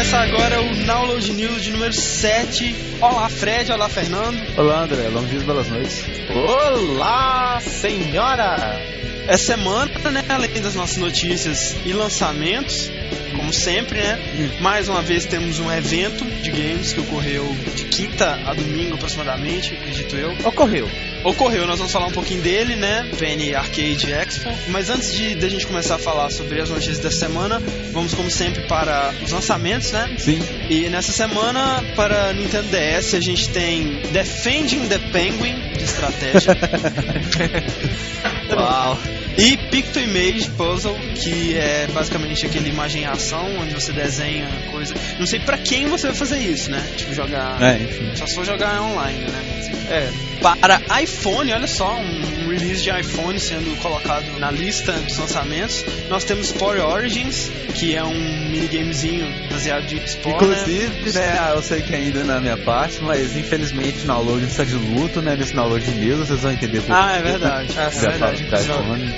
começar agora o Download News de número 7. Olá, Fred. Olá, Fernando. Olá, André. Bom dia, belas noites. Olá, senhora! Essa semana, né, além das nossas notícias e lançamentos, como sempre, né? Mais uma vez temos um evento de games que ocorreu de quinta a domingo aproximadamente, acredito eu. Ocorreu. Ocorreu, nós vamos falar um pouquinho dele, né? PN Arcade Expo. Mas antes de, de a gente começar a falar sobre as notícias da semana, vamos como sempre para os lançamentos, né? Sim. E nessa semana, para Nintendo DS, a gente tem Defending the Penguin de estratégia. Uau. E Picto Image Puzzle, que é basicamente aquele imagem em ação, onde você desenha coisa. Não sei pra quem você vai fazer isso, né? Tipo, jogar. É, enfim. Só se for jogar online, né? É. Para iPhone, olha só, um release de iPhone sendo colocado na lista dos lançamentos. Nós temos Spore Origins, que é um minigamezinho baseado de Spore. Inclusive, né, ah, eu sei que ainda na minha parte, mas infelizmente o download está de luto, né? Nesse download de news, vocês vão entender por Ah, é verdade. Ah, é Já verdade.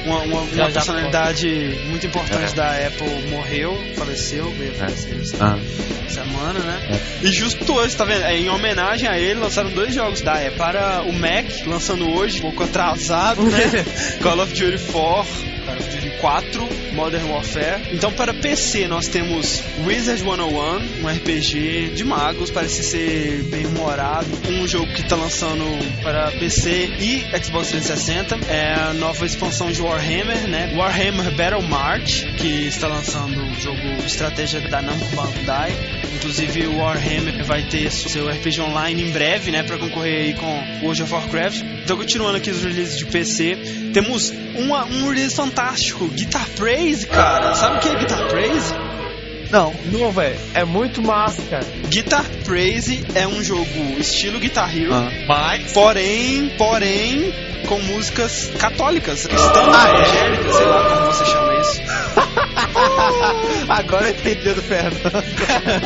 Uma, uma, Já, uma já personalidade muito importante É. da Apple morreu, faleceu, veio falecer essa Ah, semana, né? E justo hoje, tá vendo? É, em homenagem a ele, lançaram dois jogos da Apple. Para o Mac, lançando hoje, um pouco atrasado, né? Call of Duty 4. Call of Duty 4, Modern Warfare. Então, para PC, nós temos Wizard 101, um RPG de magos, parece ser bem humorado. Um jogo que está lançando para PC e Xbox 360. É a nova expansão de Warhammer, né? Warhammer Battle March, que está lançando um jogo estratégia da Namco Bandai. Inclusive, o Warhammer vai ter seu RPG online em breve, né? Para concorrer aí com World of Warcraft. Então, continuando aqui os releases de PC, temos uma, um release fantástico, Guitar Praise, cara. Sabe o que é Guitar Praise? não. Não, velho. É muito massa, cara. Guitar Praise é um jogo estilo Guitar Hero, Ah. Mas. porém, porém, com músicas católicas, cristãs, Ah, é? evangélicas, sei lá como você chama isso. Agora eu entendi do Fernando.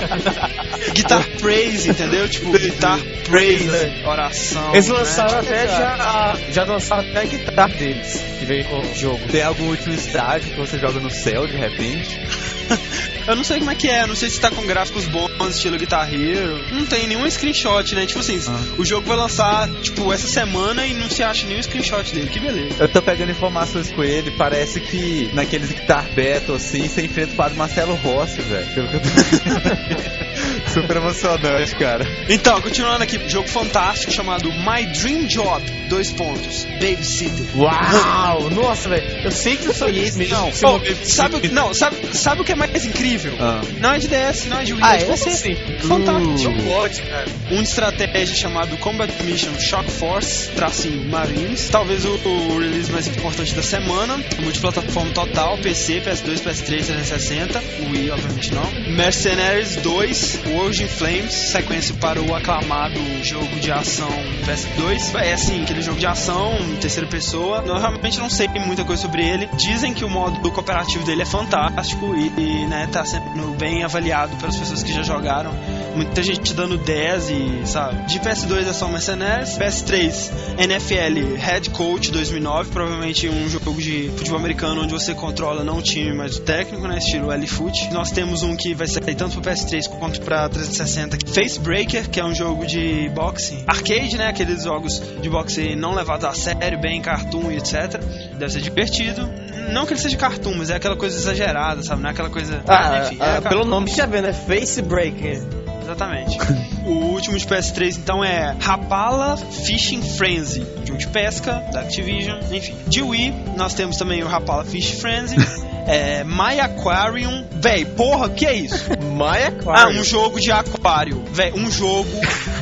Guitar Praise, entendeu? Tipo, Guitar Praise, oração. Eles né? lançaram até já. Já lançaram até a guitarra deles, que veio com o jogo. Tem algum último estágio que você joga no céu de repente? Eu não sei como é que é, não sei se tá com gráficos bons, estilo Guitar Hero. Não tem nenhum screenshot, né? Tipo assim, Ah. o jogo vai lançar, tipo, essa semana e não se acha nenhum screenshot dele. Que beleza. Eu tô pegando informações com ele, parece que naqueles Guitar Battle assim, você enfrenta o padre Marcelo Rossi, velho. Pelo que eu tô Super emocionante, cara. Então, continuando aqui, jogo fantástico chamado My Dream Job, dois pontos, Babysitter. Uau! Nossa, velho. Eu sei que eu sou isso mesmo. Não, Você oh, sabe, o- não sabe, sabe o que é mais incrível? Ah. Não é de DS, não é de Wii, Ah, é de é? você. Sim. Fantástico. Jogo ótimo, cara. Um de estratégia chamado Combat Mission Shock Force, tracinho Marines. Talvez o, o release mais importante da semana. Multiplataforma total, PC, PS2, PS3, 360. Wii, obviamente não. Mercenaries 2, World in Flames, sequência para o aclamado jogo de ação PS2. É assim, aquele jogo de ação terceira pessoa. Eu realmente não sei muita coisa sobre ele. Dizem que o modo cooperativo dele é fantástico e, e né, tá sendo bem avaliado pelas pessoas que já jogaram. Muita gente dando 10 e, sabe? De PS2 é só Mercenaries. PS3, NFL Head Coach 2009. Provavelmente um jogo de futebol americano onde você controla não o time, mas o técnico, né? Estilo L-Foot. Nós temos um que vai sair tanto pro PS3 quanto pra 360. Face Breaker, que é um jogo de boxe arcade, né? Aqueles jogos de boxe não levados a sério, bem cartoon e etc. Deve ser divertido. Não que ele seja cartoon, mas é aquela coisa exagerada, sabe? Não é aquela coisa. Ah, enfim, ah, é pelo nome já vê, né? Face Breaker. Exatamente. o último de PS3 então é Rapala Fishing Frenzy, jogo de pesca da Activision, enfim. De Wii, nós temos também o Rapala Fish Frenzy, é, My Aquarium, véi, porra, que é isso? My Ah, Aquarium. um jogo de aquário, véi, um jogo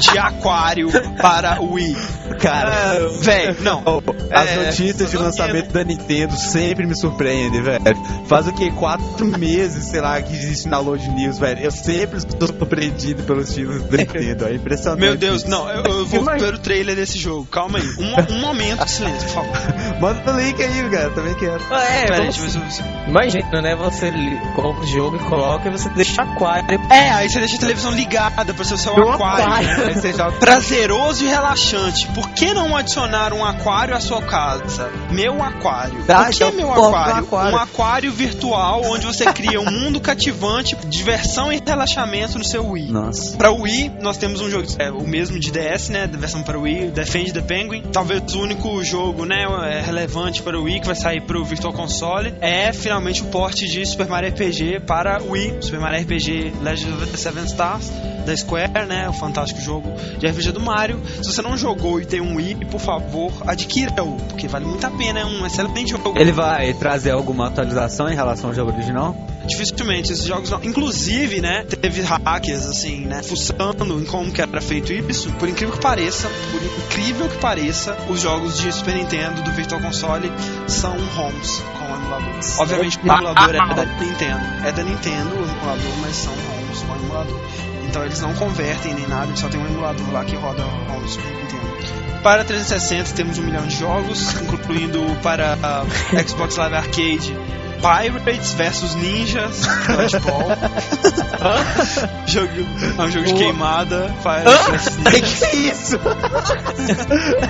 de aquário para Wii. Cara, Véi, não. Oh, as É, notícias de lançamento da Nintendo sempre me surpreendem, velho. Faz o que? Quatro meses, sei lá, que existe na Load News, velho. Eu sempre estou surpreendido pelos títulos da É impressionante. Meu Deus, isso. não, eu, eu vou Imagina. ver o trailer desse jogo. Calma aí. Um, um momento de silêncio, por favor. Manda o link aí, cara. Também quero. É, Pera aí, você, imagina, né? Você compra o jogo e coloca e você deixa aquário. É, aí você deixa a televisão ligada pra ser o seu Meu aquário. aquário. né? Joga. Prazeroso e relaxante. Por que não adicionar um aquário à sua casa? Meu aquário. Tá, Por que meu um aquário? aquário. Um aquário virtual onde você cria um mundo cativante, diversão e relaxamento no seu Wii. Nossa. Pra Wii, nós temos um jogo, é, o mesmo de DS, né, da versão para Wii, Defend the Penguin. Talvez o único jogo, né, é, relevante para o Wii que vai sair pro Virtual Console é finalmente o port de Super Mario RPG para Wii, Super Mario RPG Legend of the Seven Stars da Square, né, o fantástico jogo de RPG do Mario. Se você não jogou e tem um Wii, por favor, adquira-o, porque vale muito a pena, é um excelente jogo. Ele vai trazer alguma atualização em relação ao jogo original? Dificilmente esses jogos não. Inclusive, né, teve hackers, assim, né, fuçando em como que era feito isso. Por incrível que pareça, por incrível que pareça, os jogos de Super Nintendo do Virtual Console são ROMs com emulador. Obviamente o emulador é da Nintendo. É da Nintendo o emulador, mas são ROMs com emulador. Então eles não convertem nem nada, só tem um emulador lá que roda ROMs Super Nintendo. Para 360 temos um milhão de jogos, incluindo para ah, Xbox Live Arcade Pirates vs Ninjas Dodgeball. jogo, é um jogo de queimada. Pirates vs Ninjas. que isso?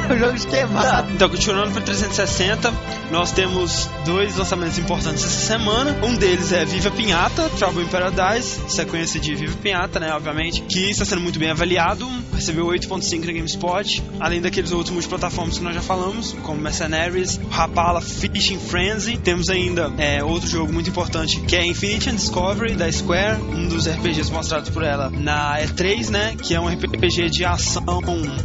é um jogo de queimado. Então, continuando para 360, nós temos dois lançamentos importantes essa semana. Um deles é Viva Pinhata, Trouble in Paradise, sequência de Viva Pinhata, né, obviamente, que está sendo muito bem avaliado, recebeu 8.5 na GameSpot, além daqueles outros multiplataformas que nós já falamos, como Mercenaries, Rapala, Fishing Frenzy. Temos ainda é, outro jogo muito importante, que é Infinity and Discovery, da Square, um dos RPGs mostrados por ela na E3, né, que é um RPG de ação,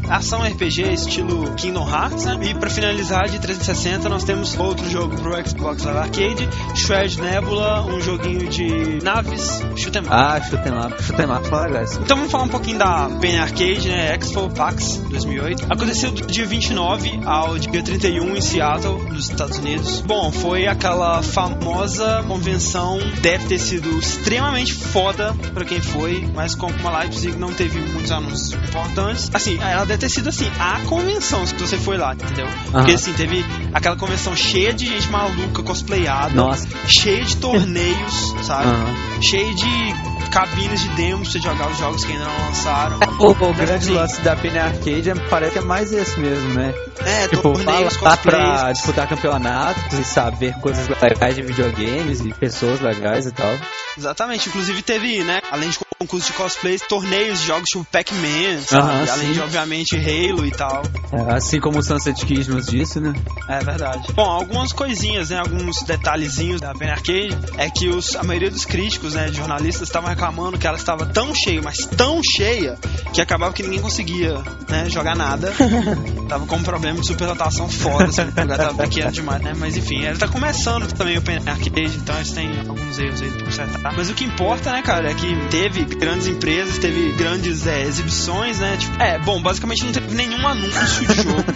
ação RPG estilo Kingdom Hearts, né? E para finalizar de 360 nós temos outro jogo pro Xbox Live Arcade, Shred Nebula, um joguinho de naves, shoot 'em up. Ah, chutei lá. Chutei lá, fala legais. Então vamos falar um pouquinho da Penny Arcade, né? Expo PAX 2008. Aconteceu do dia 29 ao dia 31 em Seattle, nos Estados Unidos. Bom, foi aquela famosa convenção, deve ter sido extremamente foda pra quem foi, mas como a Leipzig não teve muitos anúncios importantes, assim, ela deve ter sido assim, a convenção, se você foi lá, entendeu? Porque assim, teve aquela convenção cheia de gente maluca, cosplayada, Nossa. cheia de torneios, sabe? Aham. cheio de cabines de demos pra você jogar os jogos que ainda não lançaram. O, o grande assim- lance da Penny Arcade é- parece que é mais esse mesmo, né? É, Tipo, torneios, fala lá pra cosplays. disputar campeonatos e saber coisas legais de videogames e pessoas legais e tal. Exatamente. Inclusive teve, né, além de concurso de cosplays, torneios de jogos tipo Pac-Man? Aham, além de, obviamente, Halo e tal. É, assim como o Sunset Kids nos disse, né? É verdade. Bom, algumas coisinhas, né, alguns detalhezinhos da Penny Arcade é que os, a maioria dos críticos, né, de jornalistas estavam reclamando que ela estava tão cheia, mas tão cheia, que acabava que ninguém conseguia, né, jogar nada. tava com um problema de superlotação foda, assim, o lugar tava pequeno demais, né? Mas enfim, ela tá começando também o Penny Arcade, então eles têm alguns erros aí pra consertar. Mas o que importa, né, cara, é que teve grandes empresas, teve grandes é, exibições, né? Tipo, é, bom, basicamente não teve nenhum anúncio de jogo.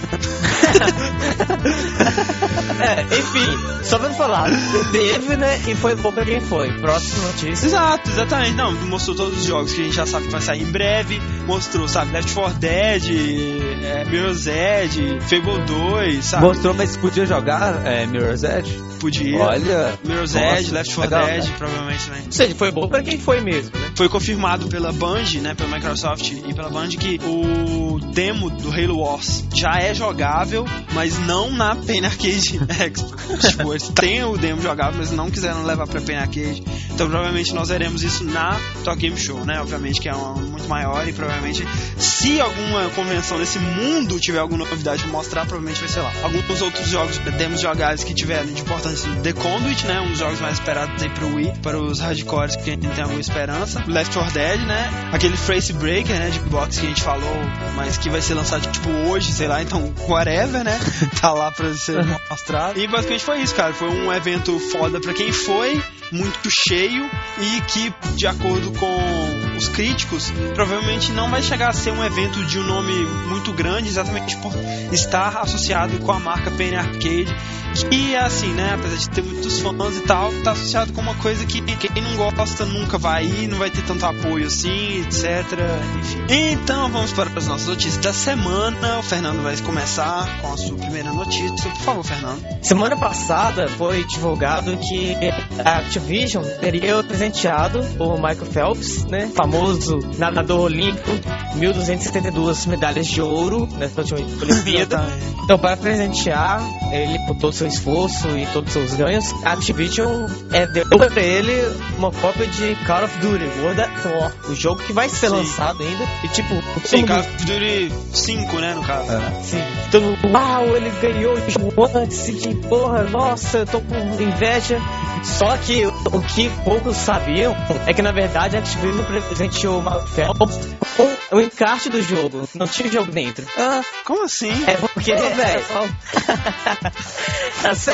É, enfim, só pra falar, teve, né? E foi bom pra quem foi. Próxima notícia. Exato, exatamente. Não, mostrou todos os jogos que a gente já sabe que vai sair em breve. Mostrou, sabe, Left 4 Dead, é, Mirror's Edge, Fable 2, sabe? Mostrou, mas podia jogar é, Mirror's Edge? Podia. Olha. Mirror's Edge, Left 4 legal, Dead, né? provavelmente também. Ou seja, foi bom pra quem foi mesmo, né? Foi confirmado pela Band, né, pela Microsoft e pela Band que o demo do Halo Wars já é jogável, mas não na Penny Arcade Expo. tipo, eles têm o demo jogável, mas não quiseram levar pra Penny Arcade. Então provavelmente nós veremos isso na Talk Game Show, né? Obviamente que é uma muito maior e provavelmente se alguma convenção nesse mundo tiver alguma novidade pra mostrar, provavelmente vai ser lá. Alguns outros jogos, demos jogáveis que tiveram de importância, The Conduit, né? Um dos jogos mais esperados aí pro Wii, para os hardcores que a gente tem alguma esperança. Left 4 Dead, né? Aquele Face Breaker, né? De box que a gente falou, mas que vai ser lançado tipo hoje, sei lá, então whatever, né? tá lá pra ser mostrado. E basicamente foi isso, cara. Foi um evento foda pra quem foi, muito cheio e que, de acordo com os críticos, provavelmente não vai chegar a ser um evento de um nome muito grande, exatamente por estar associado com a marca Penny Arcade, que é assim, né? Apesar de ter muitos fãs e tal, tá associado com uma coisa que quem não gosta nunca vai ir, não vai ter tanto apoio assim, etc. Enfim. Então vamos para as nossas notícias da semana. O Fernando vai começar com a sua primeira notícia. Por favor, Fernando. Semana passada foi divulgado que a Activision teria presenteado o Michael Phelps, né? Famoso nadador olímpico, 1.272 medalhas de ouro nessa última Olimpíada. Então, para presentear ele por todo o seu esforço e todos os seus ganhos, a Activision é, deu pra ele uma cópia de Call of Duty World War, o jogo que vai ser Sim. lançado ainda. E tipo, Sim, Call of Duty 5, né, no caso. Sim. Todo mundo, uau, ele ganhou o jogo antes de porra, nossa, eu tô com inveja. Só que o, que poucos sabiam é que na verdade a Activision presenteou Phelps com o encarte do jogo. Não tinha jogo dentro. Ah, Como assim? É porque Ô, é velho. só, é só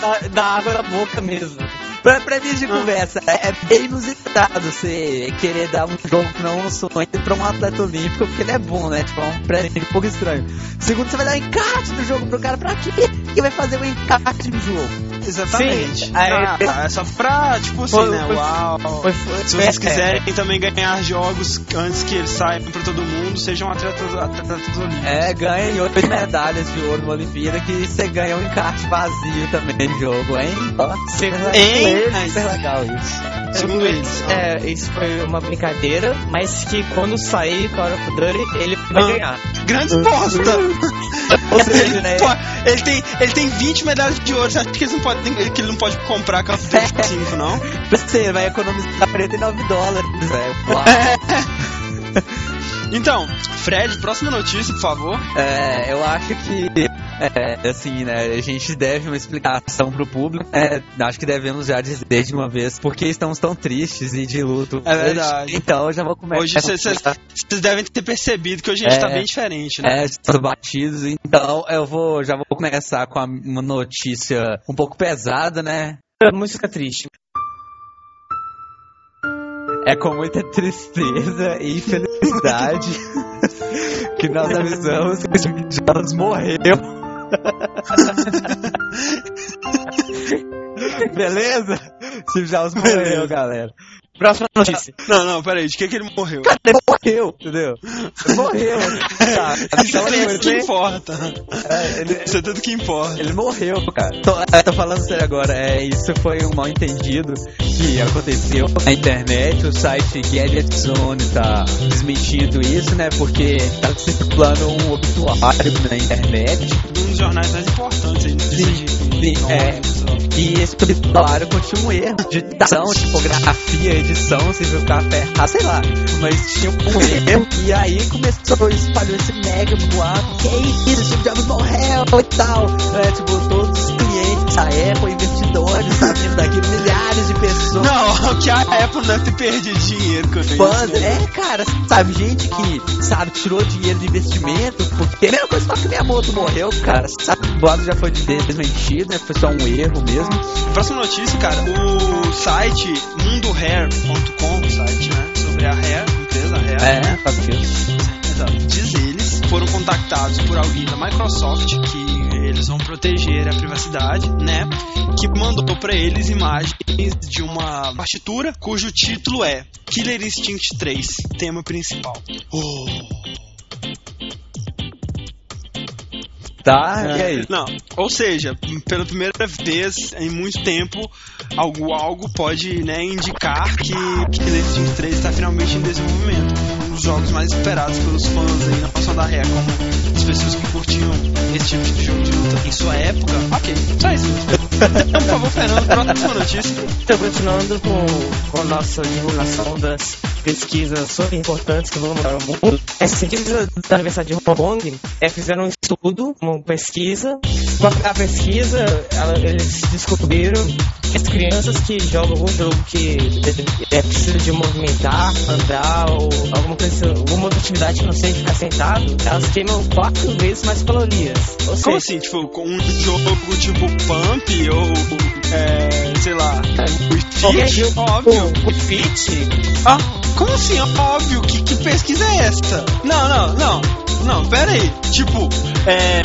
da, da água da boca mesmo. Pra, pra mim de conversa, é bem inusitado você querer dar um jogo que não é um sonho pra um atleta olímpico, porque ele é bom, né? Tipo, é um presente um pouco estranho. Segundo, você vai dar um encarte do jogo pro cara, pra quê? que vai fazer um encarte no jogo? Exatamente. Sim, aí- Ah, tá, é só pra, tipo assim, Foi- né? foi- Uau. Foi- Se vocês é, quiserem também ganhar jogos antes que eles saiam pra todo mundo, sejam atletas, atletas olímpicos. É, ganha em oito medalhas de ouro numa Olimpíada que você ganha um encarte vazio também no jogo, hein? Segundo Hein? super legal isso. Segundo eles. É, isso foi uma brincadeira, mas que quando sair Call of Duty, ele vai Ah. ganhar. Grande bosta! Ou seja, né? Pô, ele, tem, ele tem 20 medalhas de ouro, você acha que, eles não podem, que ele não pode comprar Call of Duty 5, não? Você vai economizar 49 dólares, velho. Então, Fred, próxima notícia, por favor. É, eu acho que, é, assim, né, a gente deve uma explicação pro público. É, acho que devemos já dizer de uma vez porque estamos tão tristes e de luto. É verdade. Então, eu já vou começar. Hoje vocês devem ter percebido que hoje a gente É. tá bem diferente, né? É, estamos batidos, então eu vou, já vou começar com a- uma notícia um pouco pesada, né? Música triste. É com muita tristeza e felicidade que nós avisamos que o Jobs morreu. Beleza? Steve Jobs morreu, galera. Próxima notícia. Não, não, peraí, de que, que ele morreu? Ele morreu, entendeu? Ele morreu. Tá, Isso então, é tudo que ele, importa. é, ele, Isso é tudo que importa. Ele morreu, cara. Tô, é, tô falando sério agora. É, isso foi um mal entendido que aconteceu na internet. O site Gadget Zone tá desmentindo isso, né? Porque tá circulando um obituário na internet. Um dos jornais mais importantes aí, notícia Sim, sim, é. E esse obituário continha um erro de tipografia, edição, viu café, sei lá. Mas tinha um erro. E aí começou, espalhou esse mega boato. Que isso, Steve Jobs morreu e tal. É, tipo, todos da Apple, investidores, sabendo daquilo, milhares de pessoas. Não, que a Apple deve ter perdido dinheiro com isso. Fãs, é, cara, sabe, gente que, sabe, tirou dinheiro de investimento, porque é a mesma coisa só que minha moto morreu, cara, sabe, o boato já foi desmentido, né, foi só um erro mesmo. Próxima notícia, cara, o site mundohair.com, site, né, sobre a Hair, a empresa Hair, É, faz sentido. Exato. Diz eles, foram contactados por alguém da Microsoft que eles vão proteger a privacidade, né? Que mandou pra eles imagens de uma partitura cujo título é Killer Instinct 3, tema principal. Oh. Tá, e aí? Não, ou seja, pela primeira vez em muito tempo, algo, algo pode né, indicar que Killer Instinct 3 está finalmente em desenvolvimento. Um dos jogos mais esperados pelos fãs aí, não só da Rare, como pessoas que curtiam esse tipo de jogo de luta em sua época. Ok, só isso. Então, por favor, Fernando, próxima notícia. Então, continuando com, com a nossa divulgação das pesquisas super importantes que vão mudar o mundo. Essa pesquisa da Universidade de Hong Kong é, fizeram um estudo, uma pesquisa. A pesquisa, ela- eles descobriram que as crianças que jogam algum jogo que é, precisa de movimentar, andar ou alguma coisa, alguma atividade que não seja ficar sentado, elas queimam quatro vezes mais calorias. Ou seja, Como assim? Tipo, com um jogo tipo Pump ou, é, sei lá, Qualquer Fit? Óbvio. o Fit Ah, Como assim? Óbvio, que, que pesquisa é essa? Não, não, não. Não, pera aí. Tipo, é,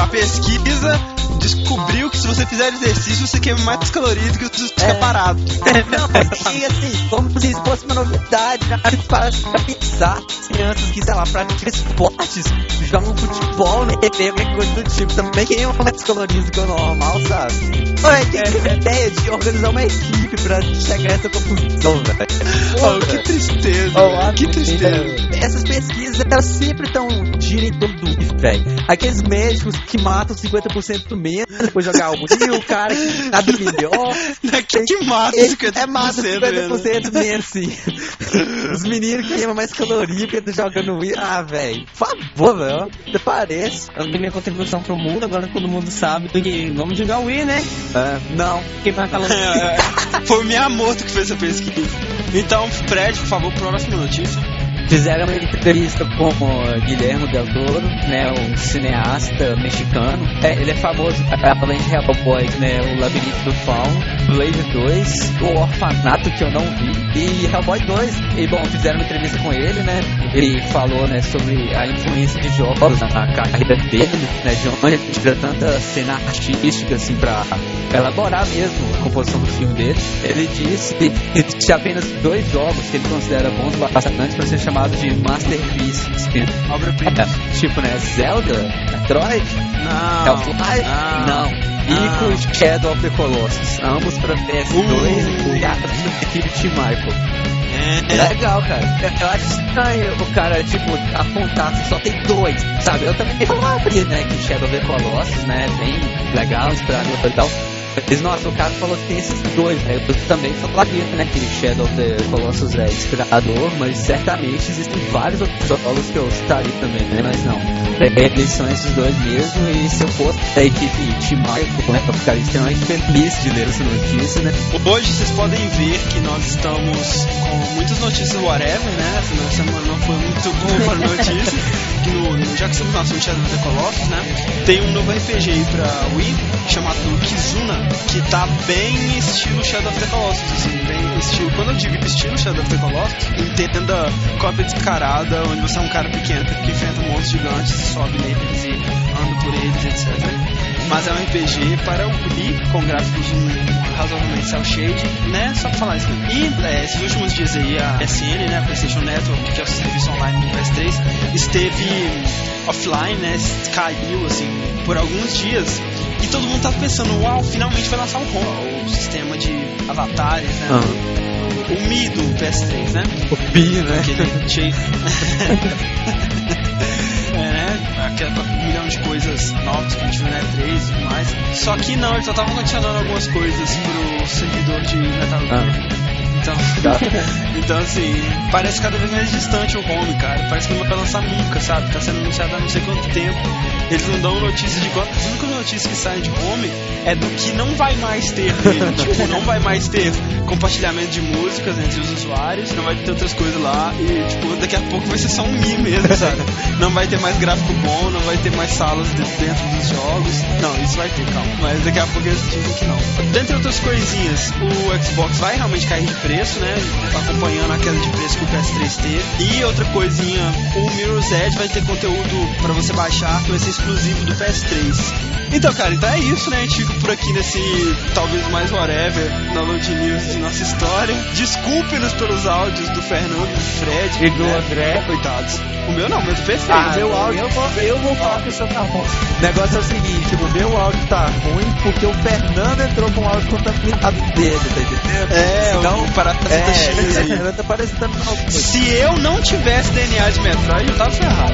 a pesquisa descobriu que se você fizer exercício, você queima mais calorias do que se você ficar É. parado. Não, e assim, como se isso fosse uma novidade, né? para pensar, as crianças que, sei lá, praticam esportes, jogam futebol, né, TV, qualquer coisa do tipo, também queimam mais calorias do que o normal, sabe? Ué, quem teve a ideia de organizar uma equipe pra chegar a essa conclusão, velho? Oh, que tristeza, Oh, velho, que tristeza. Essas pesquisas, elas sempre estão girando em torno do velho. Aqueles médicos que matam 50% do menos, depois jogar o e o cara que nada melhor. Que, que mata Ele 50%, é mata mesmo. 50% menos, sim. Os meninos que queimam mais caloria porque estão jogando Wii. Ah, velho. Por favor, velho. Até parece. Eu dei minha contribuição pro mundo, agora todo mundo sabe que vamos jogar o Wii, né? É, não. Queimar calor. É, Foi o Miyamoto que fez essa pesquisa. Então, Fred, por favor, próxima notícia. Fizeram uma entrevista com o Guilherme Del Toro, né, um cineasta mexicano. É, ele é famoso além de Hellboy, né, o Labirinto do Fauno, Blade 2, o Orfanato que eu não vi e Hellboy 2. E bom, fizeram uma entrevista com ele, né? Ele falou, né, sobre a influência de jogos na carreira dele, né, de onde ele tira tanta cena artística assim para elaborar mesmo a composição do filme dele. Ele disse que existem apenas dois jogos que ele considera bons bastante para ser chamado de masterpieces. que- Obra-prima. é, tipo, né, Zelda, Metroid, Não. Half-Life, Não. não. E Shadow of the Colossus, ambos para PS2 Uh. e a equipe de Michael. É, É legal, cara. Eu, acho estranho o cara, tipo, apontar se só tem dois, sabe? Eu também falaria, né, que Shadow of the Colossus, né, é bem legal, inspirador e tal. Mas, nossa, o cara falou que tem esses dois, né? Eu também falaria, né, que Shadow of the Colossus é inspirador, mas certamente existem vários outros jogos que eu citaria também, né? Mas não. Eles são esses dois mesmo, e se eu fosse da equipe Team Michael, né, eu ficaria extremamente feliz de ler essa notícia, né? Hoje vocês podem ver que nós estamos com muitas notícias whatever, né? Essa semana não foi muito boa para notícias. No, já que estamos no Shadow of the Colossus, né? Tem um novo RPG aí pra Wii chamado Kizuna, que tá bem estilo Shadow of the Colossus, assim, bem estilo. Quando eu digo estilo Shadow of the Colossus, entenda cópia descarada, onde você é um cara pequeno que enfrenta monstros gigantes, sobe neles e anda por eles, etc mas é um RPG para o Wii, com gráficos um, razoavelmente cel shade, né? Só pra falar isso. E é, esses últimos dias aí a PSN, né, a PlayStation Network, que é o serviço online do PS3, esteve offline, né? Caiu assim por alguns dias. E todo mundo tava pensando, uau, finalmente vai lançar o Home, o sistema de avatares, né? O Mi do PS3, né? O Pi, né? Aquele cheio. é, né? Aquela milhão de coisas novas que a gente viu na E3 e tudo mais. Só que não, eles só estavam adicionando algumas coisas pro servidor de Metal Gear. Então, então, assim, parece cada vez mais distante o home, cara. Parece que não vai lançar nunca, sabe? Tá sendo anunciado há não sei quanto tempo. Eles não dão notícia de quando. As únicas notícias que saem de home é do que não vai mais ter tipo, não vai mais ter compartilhamento de músicas entre os usuários, não vai ter outras coisas lá. E, tipo, daqui a pouco vai ser só um Mi mesmo, sabe? Não vai ter mais gráfico bom, não vai ter mais salas de- dentro dos jogos. Não, isso vai ter, calma. Mas daqui a pouco eles dizem que não. Dentre outras coisinhas, o Xbox vai realmente cair de preço, né? Acompanhando a queda de preço que o PS3 teve. E outra coisinha, o Mirror's Edge vai ter conteúdo pra você baixar que vai ser exclusivo do PS3. Então, cara, então é isso, né? A gente fica por aqui nesse talvez mais whatever na Load News de nossa história. Desculpe-nos pelos áudios do Fernando, do Fred E do né? André. Coitados. O meu não, mas o perfeito. Ah, o meu áudio. Eu vou, eu vou falar que o seu tá ruim. O negócio é o seguinte, o meu áudio tá ruim porque o Fernando entrou com o áudio contaminado dele, tá entendendo? É, Então, o Parasita É, X aí. Fernando tá parecendo. Se eu não tivesse DNA de Metroid, eu tava ferrado.